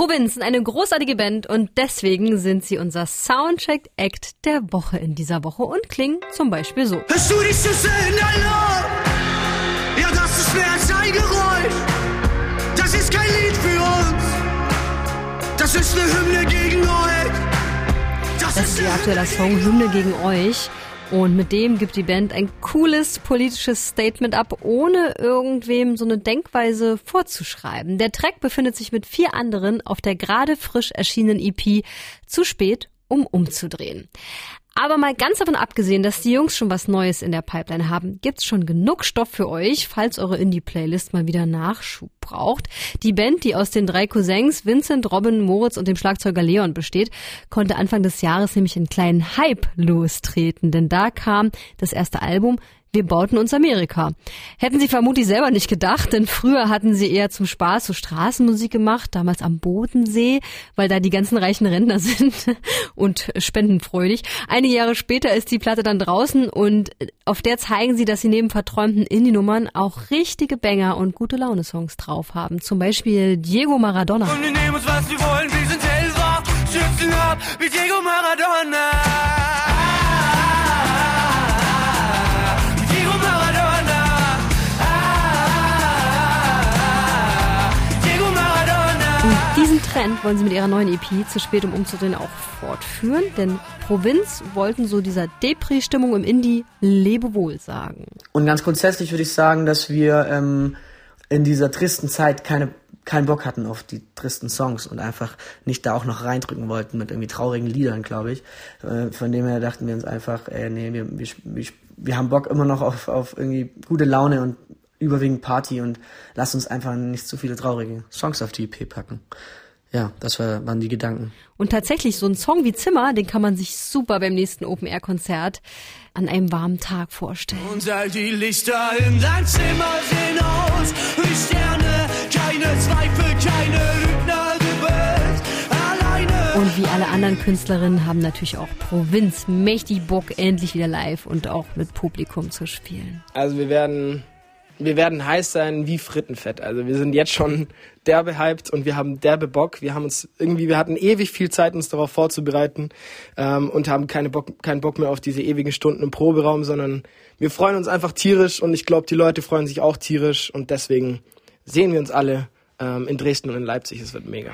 Provinz sind eine großartige Band und deswegen sind sie unser Soundcheck-Act der Woche in dieser Woche und klingen zum Beispiel so. Hörst du die Schüsse in dein Lohr? Ja, das ist mehr als ein Geräusch. Das ist kein Lied für uns. Das ist eine Hymne gegen euch. Das ist ihr aktueller Song Hymne gegen euch. Und mit dem gibt die Band ein cooles politisches Statement ab, ohne irgendwem so eine Denkweise vorzuschreiben. Der Track befindet sich mit vier anderen auf der gerade frisch erschienenen EP Zu spät, um umzudrehen. Aber mal ganz davon abgesehen, dass die Jungs schon was Neues in der Pipeline haben, gibt's schon genug Stoff für euch, falls eure Indie-Playlist mal wieder Nachschub braucht. Die Band, die aus den drei Cousins Vincent, Robin, Moritz und dem Schlagzeuger Leon besteht, konnte Anfang des Jahres nämlich einen kleinen Hype lostreten, denn da kam das erste Album wir bauten uns Amerika. Hätten sie vermutlich selber nicht gedacht, denn früher hatten sie eher zum Spaß so Straßenmusik gemacht, damals am Bodensee, weil da die ganzen reichen Rentner sind und spendenfreudig. Einige Jahre später ist die Platte dann draußen und auf der zeigen sie, dass sie neben verträumten Indie-Nummern auch richtige Banger und gute Laune-Songs drauf haben. Zum Beispiel Diego Maradona. Und wir nehmen uns, was wir wollen, wir sind Helfer, schützen ab wie Diego Maradona. Und diesen Trend wollen sie mit ihrer neuen EP zu spät um umzudrehen auch fortführen, denn Provinz wollten so dieser Depri-Stimmung im Indie Lebewohl sagen. Und ganz grundsätzlich würde ich sagen, dass wir ähm, in dieser tristen Zeit keine keinen Bock hatten auf die tristen Songs und einfach nicht da auch noch reindrücken wollten mit irgendwie traurigen Liedern, glaube ich. Äh, von dem her dachten wir uns einfach, äh, nee, wir, wir, wir, haben Bock immer noch auf, auf irgendwie gute Laune und überwiegend Party und lass uns einfach nicht zu viele traurige Songs auf die EP packen. Ja, das war, waren die Gedanken. Und tatsächlich, so ein Song wie Zimmer, den kann man sich super beim nächsten Open-Air-Konzert an einem warmen Tag vorstellen. Und all die Lichter in dein Zimmer sehen aus wie Sterne, keine Zweifel, keine Lügner, du bist alleine. Und wie alle anderen Künstlerinnen haben natürlich auch Provinz mächtig Bock, endlich wieder live und auch mit Publikum zu spielen. Also wir werden, wir werden heiß sein wie Frittenfett. Also wir sind jetzt schon derbe hyped und wir haben derbe Bock. Wir haben uns irgendwie, wir hatten ewig viel Zeit, uns darauf vorzubereiten ähm, und haben keine Bock, keinen Bock mehr auf diese ewigen Stunden im Proberaum, sondern wir freuen uns einfach tierisch und ich glaube, die Leute freuen sich auch tierisch und deswegen sehen wir uns alle ähm, in Dresden und in Leipzig. Es wird mega.